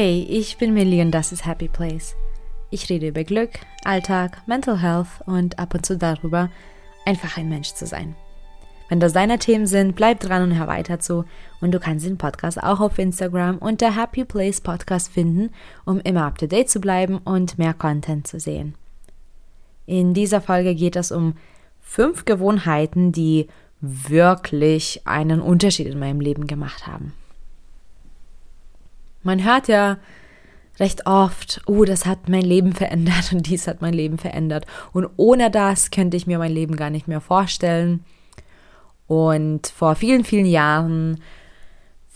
Hey, ich bin Millie und das ist Happy Place. Ich rede über Glück, Alltag, Mental Health und ab und zu darüber, einfach ein Mensch zu sein. Wenn das deine Themen sind, bleib dran und hör weiter zu. Und du kannst den Podcast auch auf Instagram unter Happy Place Podcast finden, um immer up to date zu bleiben und mehr Content zu sehen. In dieser Folge geht es um fünf Gewohnheiten, die wirklich einen Unterschied in meinem Leben gemacht haben. Man hört ja recht oft, oh, das hat mein Leben verändert und dies hat mein Leben verändert. Und ohne das könnte ich mir mein Leben gar nicht mehr vorstellen. Und vor vielen, vielen Jahren,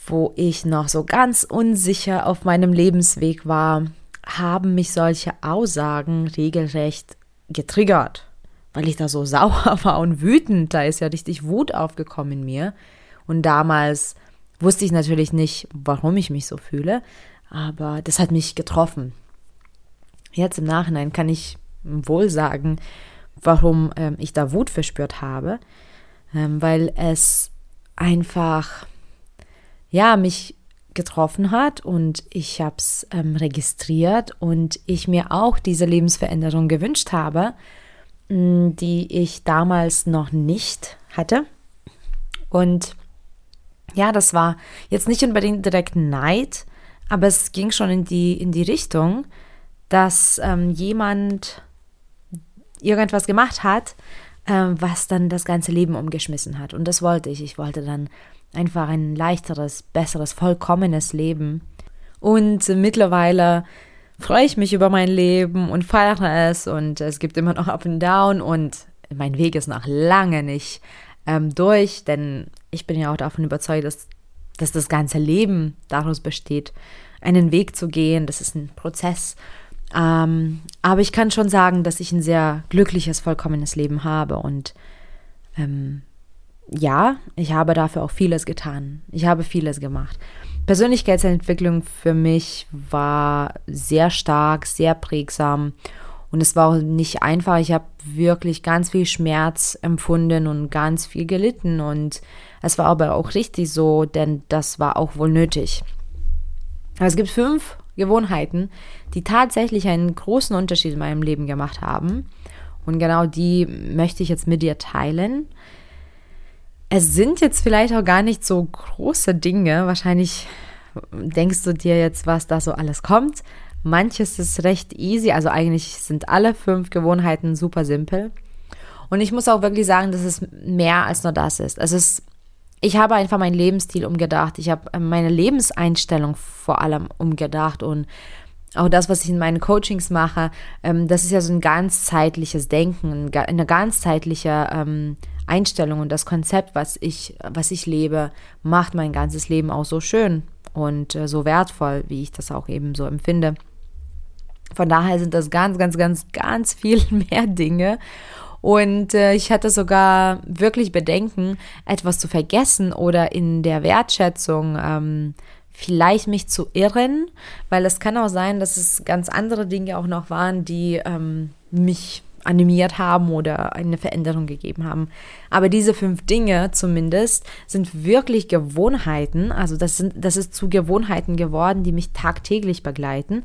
wo ich noch so ganz unsicher auf meinem Lebensweg war, haben mich solche Aussagen regelrecht getriggert, weil ich da so sauer war und wütend. Da ist ja richtig Wut aufgekommen in mir. Und damals wusste ich natürlich nicht, warum ich mich so fühle, aber das hat mich getroffen. Jetzt im Nachhinein kann ich wohl sagen, warum ähm, ich da Wut verspürt habe ähm, weil es einfach, ja, mich getroffen hat und ich habe es ähm, registriert und ich mir auch diese Lebensveränderung gewünscht habe, die ich damals noch nicht hatte. Und ja, das war jetzt nicht unbedingt direkt Neid, aber es ging schon in die, in die Richtung, dass ähm, jemand irgendwas gemacht hat, ähm, was dann das ganze Leben umgeschmissen hat. Und das wollte ich. Ich wollte dann einfach ein leichteres, besseres, vollkommenes Leben. Und mittlerweile freue ich mich über mein Leben und feiere es und es gibt immer noch Up und Down und mein Weg ist noch lange nicht ähm, durch, denn ich bin ja auch davon überzeugt, dass, dass das ganze Leben daraus besteht, einen Weg zu gehen. Das ist ein Prozess ähm, aber ich kann schon sagen, dass ich ein sehr glückliches, vollkommenes Leben habe. Und ähm, ja, ich habe dafür auch vieles getan. Ich habe vieles gemacht. Persönlichkeitsentwicklung für mich war sehr stark, sehr prägsam. Und es war auch nicht einfach. Ich habe wirklich ganz viel Schmerz empfunden und ganz viel gelitten. Und es war aber auch richtig so, denn das war auch wohl nötig. es gibt fünf Gewohnheiten, die tatsächlich einen großen Unterschied in meinem Leben gemacht haben. Und genau die möchte ich jetzt mit dir teilen. Es sind jetzt vielleicht auch gar nicht so große Dinge. Wahrscheinlich denkst du dir jetzt, was da so alles kommt. Manches ist recht easy. Also eigentlich sind alle fünf Gewohnheiten super simpel. Und ich muss auch wirklich sagen, dass es mehr als nur das ist. Es ist ich habe einfach meinen Lebensstil umgedacht. Ich habe meine Lebenseinstellung vor allem umgedacht und auch das, was ich in meinen Coachings mache, ähm, das ist ja so ein ganzzeitliches Denken, eine ganzzeitliche ähm, Einstellung und das Konzept, was ich, was ich lebe, macht mein ganzes Leben auch so schön und äh, so wertvoll, wie ich das auch eben so empfinde. Von daher sind das ganz, ganz, ganz, ganz viel mehr Dinge. Und äh, ich hatte sogar wirklich Bedenken, etwas zu vergessen oder in der Wertschätzung ähm, vielleicht mich zu irren, weil es kann auch sein, dass es ganz andere Dinge auch noch waren, die ähm, mich animiert haben oder eine Veränderung gegeben haben. Aber diese fünf Dinge zumindest sind wirklich Gewohnheiten. Also das sind, das ist zu Gewohnheiten geworden, die mich tagtäglich begleiten.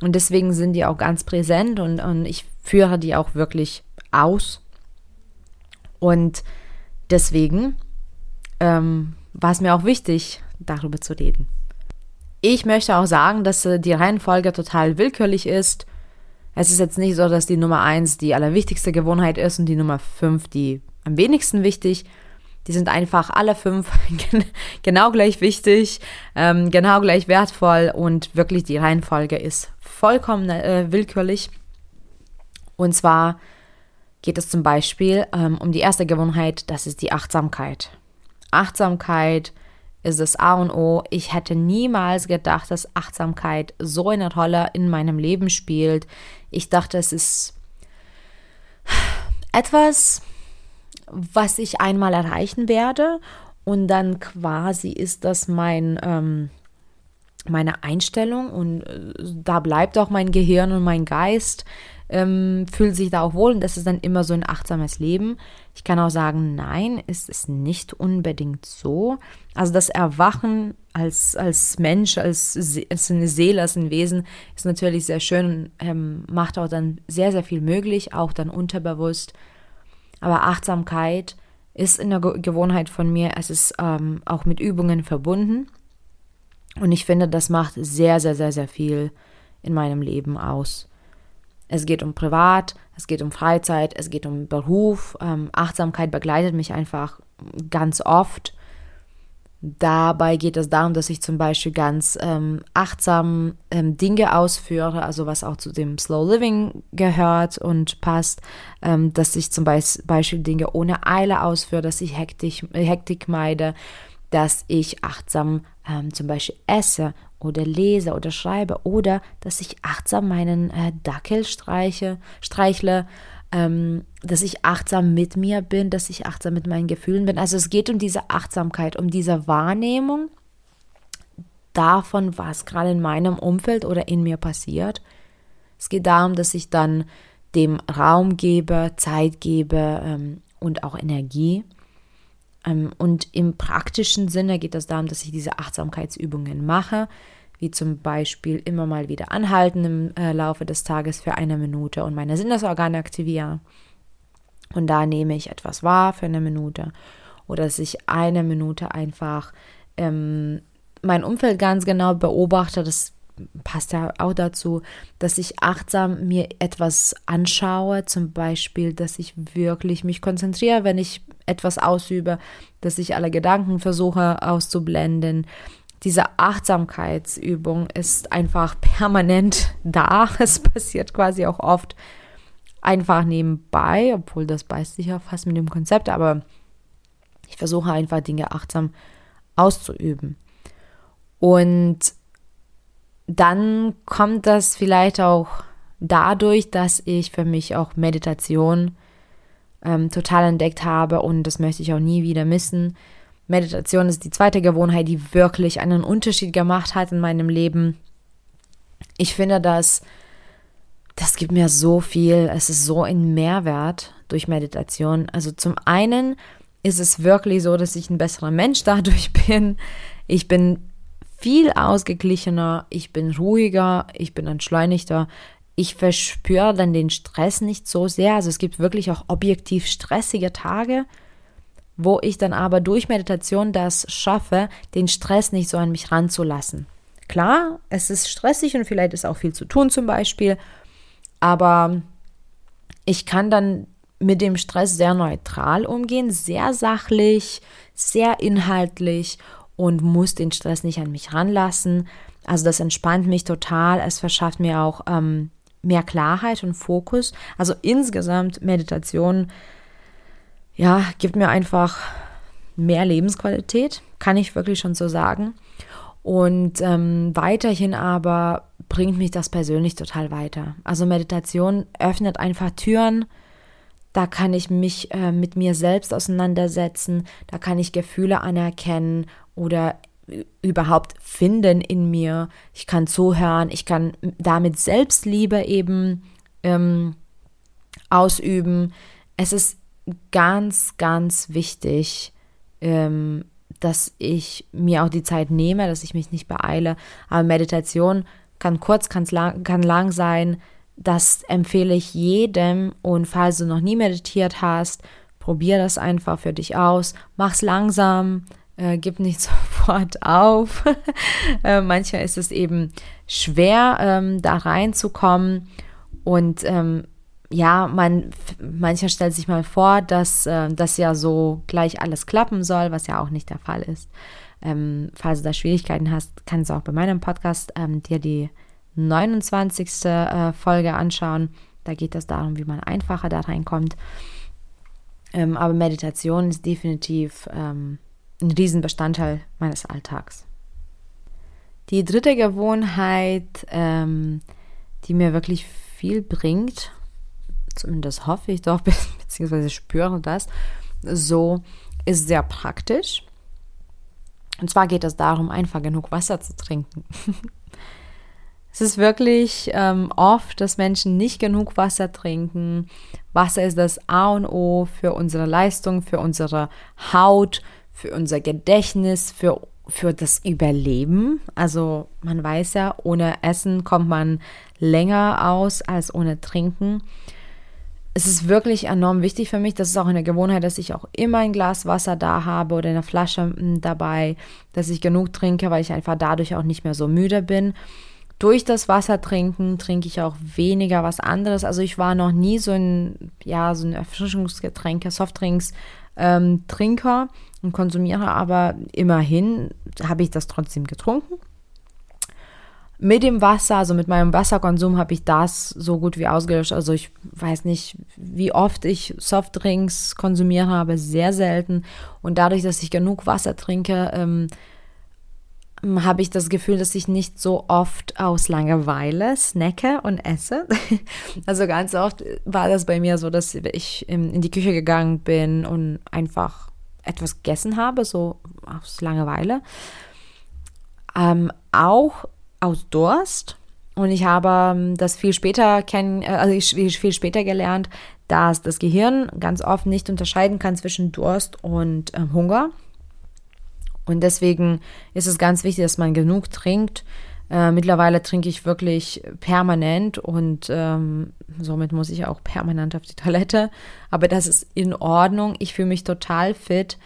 Und deswegen sind die auch ganz präsent und, und ich führe die auch wirklich aus. Und deswegen ähm, war es mir auch wichtig, darüber zu reden. Ich möchte auch sagen, dass äh, die Reihenfolge total willkürlich ist. Es ist jetzt nicht so, dass die Nummer 1 die allerwichtigste Gewohnheit ist und die Nummer 5 die am wenigsten wichtig. Die sind einfach alle fünf genau gleich wichtig, ähm, genau gleich wertvoll und wirklich die Reihenfolge ist vollkommen äh, willkürlich. Und zwar geht es zum Beispiel ähm, um die erste Gewohnheit, das ist die Achtsamkeit. Achtsamkeit ist das A und O. Ich hätte niemals gedacht, dass Achtsamkeit so eine Rolle in meinem Leben spielt. Ich dachte, es ist etwas, was ich einmal erreichen werde. Und dann quasi ist das mein ähm, meine Einstellung und äh, da bleibt auch mein Gehirn und mein Geist ähm, fühlt sich da auch wohl und das ist dann immer so ein achtsames Leben. Ich kann auch sagen, nein, ist es nicht unbedingt so. Also das Erwachen als, als Mensch, als, als eine Seele, als ein Wesen ist natürlich sehr schön und ähm, macht auch dann sehr, sehr viel möglich, auch dann unterbewusst. Aber Achtsamkeit ist in der Gewohnheit von mir, es ist ähm, auch mit Übungen verbunden. Und ich finde, das macht sehr, sehr, sehr, sehr viel in meinem Leben aus. Es geht um Privat, es geht um Freizeit, es geht um Beruf. Ähm, Achtsamkeit begleitet mich einfach ganz oft. Dabei geht es darum, dass ich zum Beispiel ganz ähm, achtsam ähm, Dinge ausführe, also was auch zu dem Slow Living gehört und passt, ähm, dass ich zum Beispiel Dinge ohne Eile ausführe, dass ich Hektik, Hektik meide, dass ich achtsam ähm, zum Beispiel esse oder lese oder schreibe oder dass ich achtsam meinen äh, Dackel streiche, streichle, ähm, dass ich achtsam mit mir bin, dass ich achtsam mit meinen Gefühlen bin. Also es geht um diese Achtsamkeit, um diese Wahrnehmung davon, was gerade in meinem Umfeld oder in mir passiert. Es geht darum, dass ich dann dem Raum gebe, Zeit gebe ähm, und auch Energie. Ähm, und im praktischen Sinne geht es darum, dass ich diese Achtsamkeitsübungen mache, wie zum Beispiel immer mal wieder anhalten im äh, Laufe des Tages für eine Minute und meine Sinnesorgane aktivieren. Und da nehme ich etwas wahr für eine Minute oder dass ich eine Minute einfach ähm, mein Umfeld ganz genau beobachte. Das passt ja auch dazu, dass ich achtsam mir etwas anschaue, zum Beispiel, dass ich wirklich mich konzentriere, wenn ich etwas ausübe, dass ich alle Gedanken versuche auszublenden. Diese Achtsamkeitsübung ist einfach permanent da. Es passiert quasi auch oft einfach nebenbei, obwohl das beißt sich ja fast mit dem Konzept, aber ich versuche einfach Dinge achtsam auszuüben. Und dann kommt das vielleicht auch dadurch, dass ich für mich auch Meditation ähm, total entdeckt habe und das möchte ich auch nie wieder missen. Meditation ist die zweite Gewohnheit, die wirklich einen Unterschied gemacht hat in meinem Leben. Ich finde, dass das gibt mir so viel. Es ist so ein Mehrwert durch Meditation. Also zum einen ist es wirklich so, dass ich ein besserer Mensch dadurch bin. Ich bin viel ausgeglichener, ich bin ruhiger, ich bin entschleunigter. Ich verspüre dann den Stress nicht so sehr. Also es gibt wirklich auch objektiv stressige Tage, wo ich dann aber durch Meditation das schaffe, den Stress nicht so an mich ranzulassen. Klar, es ist stressig und vielleicht ist auch viel zu tun zum Beispiel, aber ich kann dann mit dem Stress sehr neutral umgehen, sehr sachlich, sehr inhaltlich und muss den Stress nicht an mich ranlassen. Also das entspannt mich total. Es verschafft mir auch ähm, mehr Klarheit und Fokus. Also insgesamt Meditation, ja, gibt mir einfach mehr Lebensqualität, kann ich wirklich schon so sagen. Und ähm, weiterhin aber bringt mich das persönlich total weiter. Also Meditation öffnet einfach Türen, da kann ich mich äh, mit mir selbst auseinandersetzen, da kann ich Gefühle anerkennen oder überhaupt finden in mir. Ich kann zuhören, ich kann damit Selbstliebe eben ähm, ausüben. Es ist ganz, ganz wichtig, ähm, dass ich mir auch die Zeit nehme, dass ich mich nicht beeile. Aber Meditation kann kurz, kann lang, kann lang sein. Das empfehle ich jedem. Und falls du noch nie meditiert hast, probier das einfach für dich aus. Mach's langsam, äh, gib nicht sofort auf. äh, manchmal ist es eben schwer, ähm, da reinzukommen. Und ähm, ja, man, mancher stellt sich mal vor, dass äh, das ja so gleich alles klappen soll, was ja auch nicht der Fall ist. Ähm, falls du da Schwierigkeiten hast, kannst du auch bei meinem Podcast ähm, dir die 29. Äh, Folge anschauen. Da geht es darum, wie man einfacher da reinkommt. Ähm, aber Meditation ist definitiv ähm, ein Riesenbestandteil meines Alltags. Die dritte Gewohnheit, ähm, die mir wirklich viel bringt, zumindest hoffe ich doch, beziehungsweise spüre das, so ist sehr praktisch. Und zwar geht es darum, einfach genug Wasser zu trinken. Es ist wirklich ähm, oft, dass Menschen nicht genug Wasser trinken. Wasser ist das A und O für unsere Leistung, für unsere Haut, für unser Gedächtnis, für, für das Überleben. Also man weiß ja, ohne Essen kommt man länger aus als ohne Trinken es ist wirklich enorm wichtig für mich. Das ist auch eine Gewohnheit, dass ich auch immer ein Glas Wasser da habe oder eine Flasche hm, dabei, dass ich genug trinke, weil ich einfach dadurch auch nicht mehr so müde bin. Durch das Wasser trinken trinke ich auch weniger was anderes. Also ich war noch nie so ein, ja, so ein Erfrischungsgetränke, Softdrinks ähm, Trinker und konsumiere, aber immerhin habe ich das trotzdem getrunken mit dem Wasser, also mit meinem Wasserkonsum, habe ich das so gut wie ausgelöscht. Also ich weiß nicht, wie oft ich Softdrinks konsumiere, aber sehr selten. Und dadurch, dass ich genug Wasser trinke, ähm, habe ich das Gefühl, dass ich nicht so oft aus Langeweile snacke und esse. Also ganz oft war das bei mir so, dass ich in die Küche gegangen bin und einfach etwas gegessen habe, so aus Langeweile. Ähm, auch aus Durst. Und ich habe ähm, das viel später kennen, äh, also viel später gelernt, dass das Gehirn ganz oft nicht unterscheiden kann zwischen Durst und äh, Hunger. Und deswegen ist es ganz wichtig, dass man genug trinkt. Äh, mittlerweile trinke ich wirklich permanent und ähm, somit muss ich auch permanent auf die Toilette. Aber das ist in Ordnung. Ich fühle mich total fit.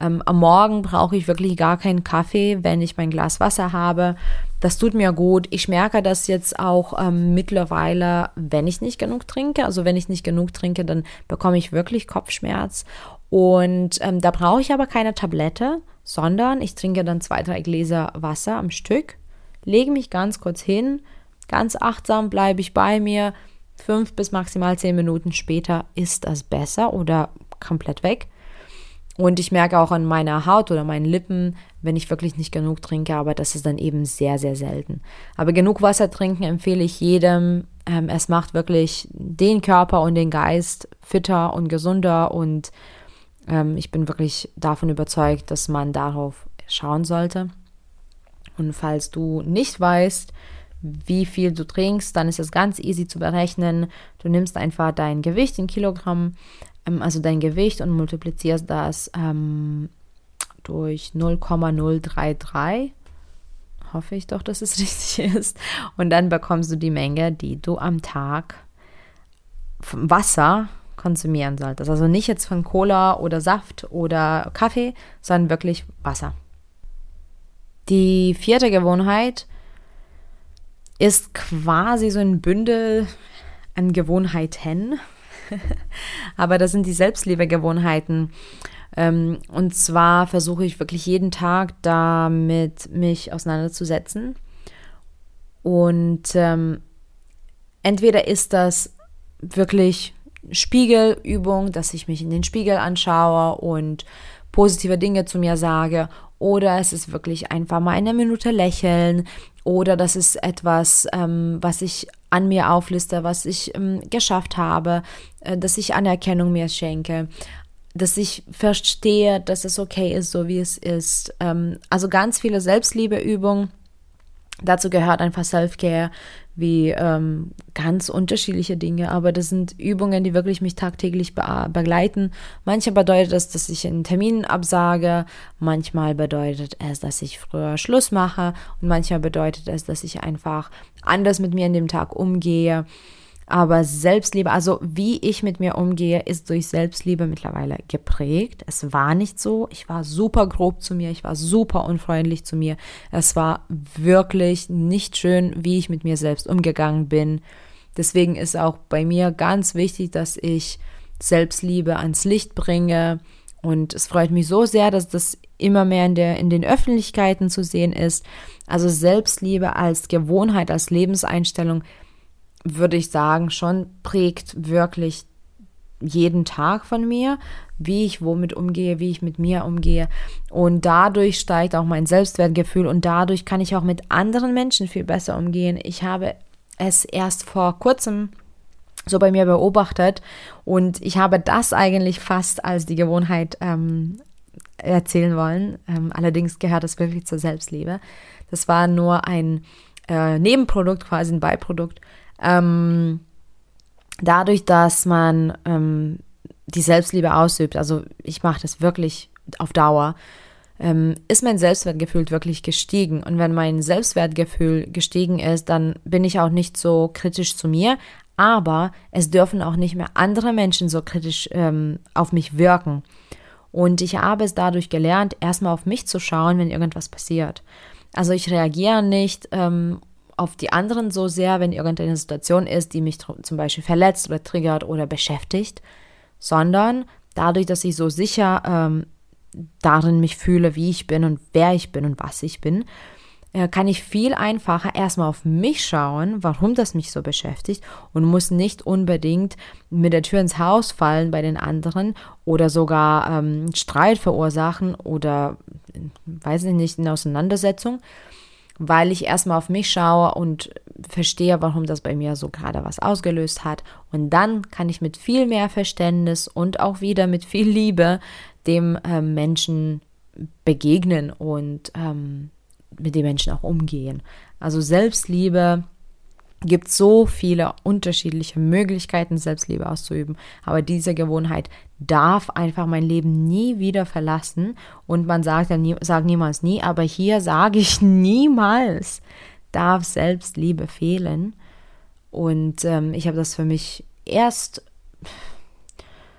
Ähm, am Morgen brauche ich wirklich gar keinen Kaffee, wenn ich mein Glas Wasser habe. Das tut mir gut. Ich merke das jetzt auch ähm, mittlerweile, wenn ich nicht genug trinke. Also wenn ich nicht genug trinke, dann bekomme ich wirklich Kopfschmerz. Und ähm, da brauche ich aber keine Tablette, sondern ich trinke dann zwei, drei Gläser Wasser am Stück, lege mich ganz kurz hin, ganz achtsam bleibe ich bei mir. Fünf bis maximal zehn Minuten später ist das besser oder komplett weg. Und ich merke auch an meiner Haut oder meinen Lippen, wenn ich wirklich nicht genug trinke, aber das ist dann eben sehr, sehr selten. Aber genug Wasser trinken empfehle ich jedem. Ähm, es macht wirklich den Körper und den Geist fitter und gesunder und ähm, ich bin wirklich davon überzeugt, dass man darauf schauen sollte. Und falls du nicht weißt, wie viel du trinkst, dann ist es ganz easy zu berechnen. Du nimmst einfach dein Gewicht in Kilogramm, ähm, also dein Gewicht und multiplizierst das ähm, durch 0,033. Hoffe ich doch, dass es richtig ist. Und dann bekommst du die Menge, die du am Tag vom Wasser konsumieren solltest. Also nicht jetzt von Cola oder Saft oder Kaffee, sondern wirklich Wasser. Die vierte Gewohnheit ist quasi so ein Bündel an Gewohnheiten. Aber das sind die Selbstliebegewohnheiten. Ähm, und zwar versuche ich wirklich jeden Tag damit mich auseinanderzusetzen. Und ähm, entweder ist das wirklich Spiegelübung, dass ich mich in den Spiegel anschaue und positive Dinge zu mir sage, oder es ist wirklich einfach mal eine Minute lächeln, oder das ist etwas, ähm, was ich an mir aufliste, was ich ähm, geschafft habe, äh, dass ich Anerkennung mir schenke, dass ich verstehe, dass es okay ist, so wie es ist. Ähm, also ganz viele Selbstliebeübungen. Dazu gehört einfach Self-Care, wie ähm, ganz unterschiedliche Dinge, aber das sind Übungen, die wirklich mich tagtäglich be begleiten. Manchmal bedeutet das, dass ich einen Termin absage, manchmal bedeutet es, dass ich früher Schluss mache und manchmal bedeutet es, dass ich einfach anders mit mir in dem Tag umgehe. Aber Selbstliebe, also wie ich mit mir umgehe, ist durch Selbstliebe mittlerweile geprägt. Es war nicht so. Ich war super grob zu mir. Ich war super unfreundlich zu mir. Es war wirklich nicht schön, wie ich mit mir selbst umgegangen bin. Deswegen ist auch bei mir ganz wichtig, dass ich Selbstliebe ans Licht bringe. Und es freut mich so sehr, dass das immer mehr in, der, in den Öffentlichkeiten zu sehen ist. Also Selbstliebe als Gewohnheit, als Lebenseinstellung würde ich sagen, schon prägt wirklich jeden Tag von mir, wie ich womit umgehe, wie ich mit mir umgehe. Und dadurch steigt auch mein Selbstwertgefühl und dadurch kann ich auch mit anderen Menschen viel besser umgehen. Ich habe es erst vor kurzem so bei mir beobachtet und ich habe das eigentlich fast als die Gewohnheit ähm, erzählen wollen. Ähm, allerdings gehört das wirklich zur Selbstliebe. Das war nur ein äh, Nebenprodukt, quasi ein Beiprodukt. Ähm, dadurch, dass man ähm, die Selbstliebe ausübt, also ich mache das wirklich auf Dauer, ähm, ist mein Selbstwertgefühl wirklich gestiegen. Und wenn mein Selbstwertgefühl gestiegen ist, dann bin ich auch nicht so kritisch zu mir, aber es dürfen auch nicht mehr andere Menschen so kritisch ähm, auf mich wirken. Und ich habe es dadurch gelernt, erstmal auf mich zu schauen, wenn irgendwas passiert. Also ich reagiere nicht ähm, auf die anderen so sehr, wenn irgendeine Situation ist, die mich zum Beispiel verletzt oder triggert oder beschäftigt, sondern dadurch, dass ich so sicher ähm, darin mich fühle, wie ich bin und wer ich bin und was ich bin, äh, kann ich viel einfacher erstmal auf mich schauen, warum das mich so beschäftigt und muss nicht unbedingt mit der Tür ins Haus fallen bei den anderen oder sogar ähm, Streit verursachen oder, weiß ich nicht, eine Auseinandersetzung, weil ich erstmal auf mich schaue und verstehe, warum das bei mir so gerade was ausgelöst hat. Und dann kann ich mit viel mehr Verständnis und auch wieder mit viel Liebe dem ähm, Menschen begegnen und ähm, mit den Menschen auch umgehen. Also Selbstliebe gibt so viele unterschiedliche Möglichkeiten, Selbstliebe auszuüben. Aber diese Gewohnheit darf einfach mein Leben nie wieder verlassen. Und man sagt ja nie, sagt niemals nie, aber hier sage ich niemals, darf Selbstliebe fehlen. Und ähm, ich habe das für mich erst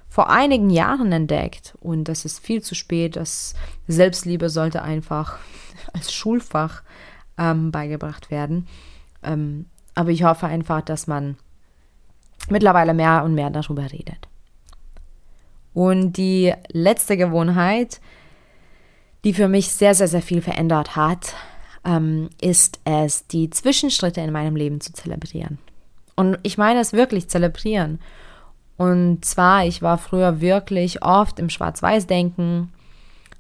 vor einigen Jahren entdeckt. Und das ist viel zu spät. Das Selbstliebe sollte einfach als Schulfach ähm, beigebracht werden. Ähm, aber ich hoffe einfach, dass man mittlerweile mehr und mehr darüber redet. Und die letzte Gewohnheit, die für mich sehr, sehr, sehr viel verändert hat, ähm, ist es, die Zwischenschritte in meinem Leben zu zelebrieren. Und ich meine es wirklich zelebrieren. Und zwar, ich war früher wirklich oft im Schwarz-Weiß-Denken.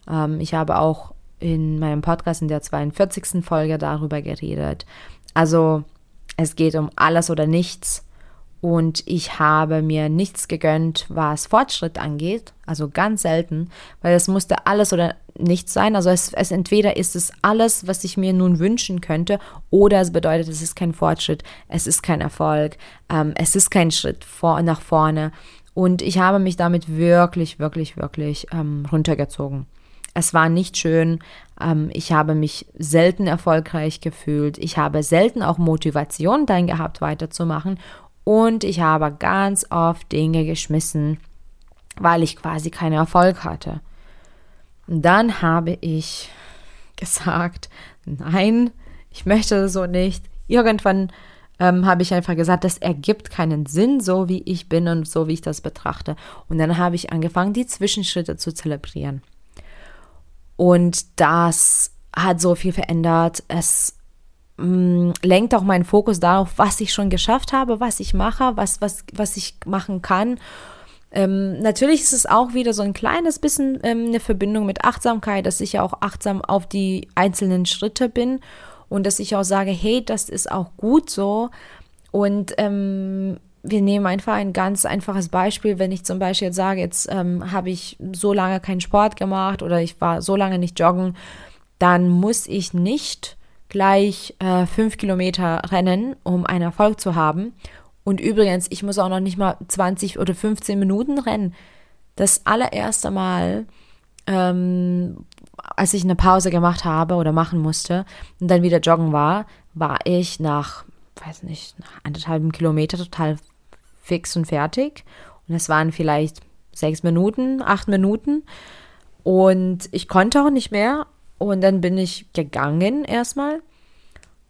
Ähm, ich habe auch in meinem Podcast in der 42. Folge darüber geredet. Also es geht um alles oder nichts. Und ich habe mir nichts gegönnt, was Fortschritt angeht. Also ganz selten, weil es musste alles oder nichts sein. Also es, es entweder ist es alles, was ich mir nun wünschen könnte, oder es bedeutet, es ist kein Fortschritt, es ist kein Erfolg, ähm, es ist kein Schritt vor, nach vorne. Und ich habe mich damit wirklich, wirklich, wirklich ähm, runtergezogen. Es war nicht schön. Ähm, ich habe mich selten erfolgreich gefühlt. Ich habe selten auch Motivation dann gehabt, weiterzumachen. Und ich habe ganz oft Dinge geschmissen, weil ich quasi keinen Erfolg hatte. Und dann habe ich gesagt, nein, ich möchte das so nicht. Irgendwann ähm, habe ich einfach gesagt, das ergibt keinen Sinn, so wie ich bin und so wie ich das betrachte. Und dann habe ich angefangen, die Zwischenschritte zu zelebrieren. Und das hat so viel verändert. Es mh, mm, lenkt auch meinen Fokus darauf, was ich schon geschafft habe, was ich mache, was, was, was ich machen kann. Ähm, natürlich ist es auch wieder so ein kleines bisschen ähm, eine Verbindung mit Achtsamkeit, dass ich ja auch achtsam auf die einzelnen Schritte bin und dass ich auch sage, hey, das ist auch gut so. Und ähm, wir nehmen einfach ein ganz einfaches Beispiel, wenn ich zum Beispiel jetzt sage, jetzt ähm, habe ich so lange keinen Sport gemacht oder ich war so lange nicht joggen, dann muss ich nicht gleich äh, fünf Kilometer rennen, um einen Erfolg zu haben. Und übrigens, ich muss auch noch nicht mal 20 oder 15 Minuten rennen. Das allererste Mal, ähm, als ich eine Pause gemacht habe oder machen musste und dann wieder joggen war, war ich nach, weiß nicht, nach anderthalb Kilometer total fix und fertig. Und es waren vielleicht sechs Minuten, acht Minuten. Und ich konnte auch nicht mehr. Und dann bin ich gegangen erstmal.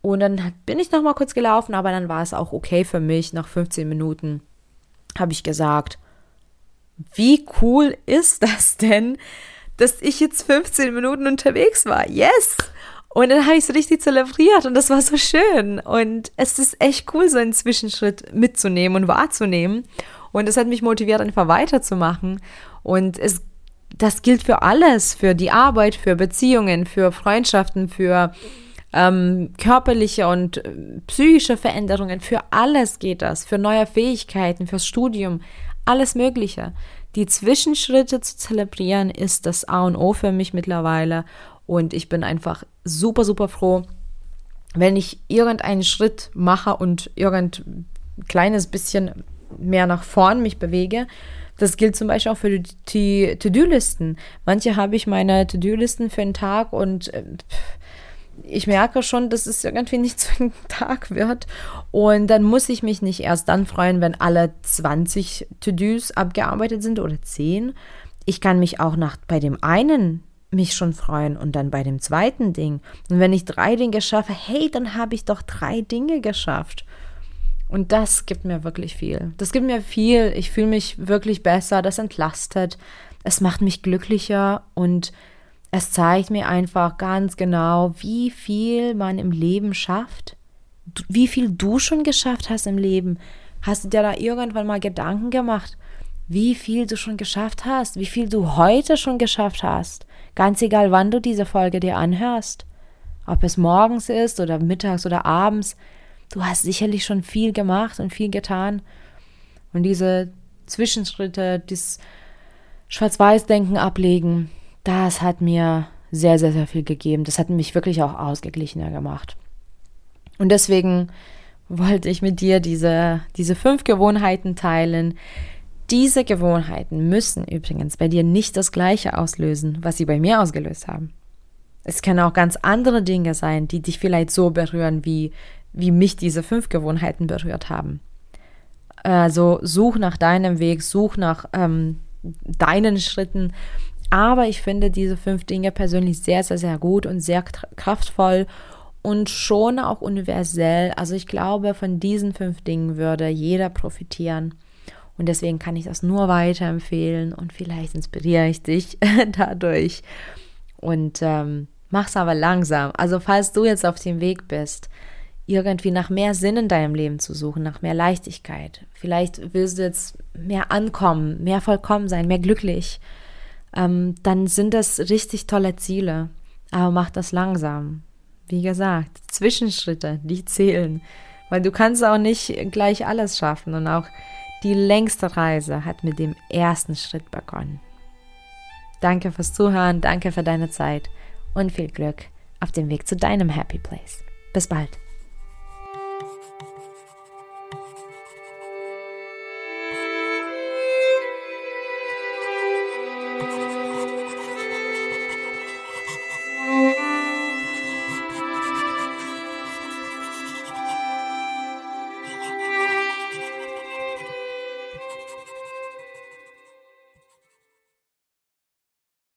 Und dann bin ich noch mal kurz gelaufen, aber dann war es auch okay für mich. Nach 15 Minuten habe ich gesagt, wie cool ist das denn, dass ich jetzt 15 Minuten unterwegs war? Yes! Und dann habe ich so richtig zelebriert und das war so schön. Und es ist echt cool, so einen Zwischenschritt mitzunehmen und wahrzunehmen. Und es hat mich motiviert, einfach weiterzumachen. Und es, das gilt für alles, für die Arbeit, für Beziehungen, für Freundschaften, für ähm, körperliche und äh, psychische Veränderungen. Für alles geht das. Für neue Fähigkeiten, fürs Studium, alles Mögliche. Die Zwischenschritte zu zelebrieren ist das A und O für mich mittlerweile. Und ich bin einfach super, super froh, wenn ich irgendeinen Schritt mache und irgendein kleines bisschen mehr nach vorn mich bewege, das gilt zum Beispiel auch für die To-Do-Listen. Manche habe ich meine To-Do-Listen für einen Tag und äh, ich merke schon, dass es irgendwie nicht so ein Tag wird. Und dann muss ich mich nicht erst dann freuen, wenn alle 20 To-Dos abgearbeitet sind oder 10. Ich kann mich auch nach bei dem einen mich schon freuen und dann bei dem zweiten Ding. Und wenn ich drei Dinge schaffe, hey, dann habe ich doch drei Dinge geschafft. Und das gibt mir wirklich viel. Das gibt mir viel. Ich fühle mich wirklich besser. Das entlastet. Es macht mich glücklicher und es zeigt mir einfach ganz genau, wie viel man im Leben schafft. Wie viel du schon geschafft hast im Leben. Hast du dir da irgendwann mal Gedanken gemacht, wie viel du schon geschafft hast? Wie viel du heute schon geschafft hast? Ganz egal, wann du diese Folge dir anhörst. Ob es morgens ist oder mittags oder abends. Du hast sicherlich schon viel gemacht und viel getan. Und diese Zwischenschritte, das Schwarz-Weiß-Denken ablegen, das hat mir sehr, sehr, sehr viel gegeben. Das hat mich wirklich auch ausgeglichener gemacht. Und deswegen wollte ich mit dir diese, diese fünf Gewohnheiten teilen. Diese Gewohnheiten müssen übrigens bei dir nicht das Gleiche auslösen, was sie bei mir ausgelöst haben. Es können auch ganz andere Dinge sein, die dich vielleicht so berühren, wie, wie mich diese fünf Gewohnheiten berührt haben. Also such nach deinem Weg, such nach ähm, deinen Schritten aber ich finde diese fünf Dinge persönlich sehr, sehr, sehr gut und sehr kraftvoll und schon auch universell. Also ich glaube, von diesen fünf Dingen würde jeder profitieren. Und deswegen kann ich das nur weiterempfehlen und vielleicht inspiriere ich dich dadurch. Und ähm, mach's aber langsam. Also falls du jetzt auf dem Weg bist, irgendwie nach mehr Sinn in deinem Leben zu suchen, nach mehr Leichtigkeit. Vielleicht willst du jetzt mehr ankommen, mehr vollkommen sein, mehr glücklich ähm, dann sind das richtig tolle Ziele. Aber mach das langsam. Wie gesagt, Zwischenschritte, die zählen. Weil du kannst auch nicht gleich alles schaffen. Und auch die längste Reise hat mit dem ersten Schritt begonnen. Danke fürs Zuhören, danke für deine Zeit und viel Glück auf dem Weg zu deinem Happy Place. Bis bald.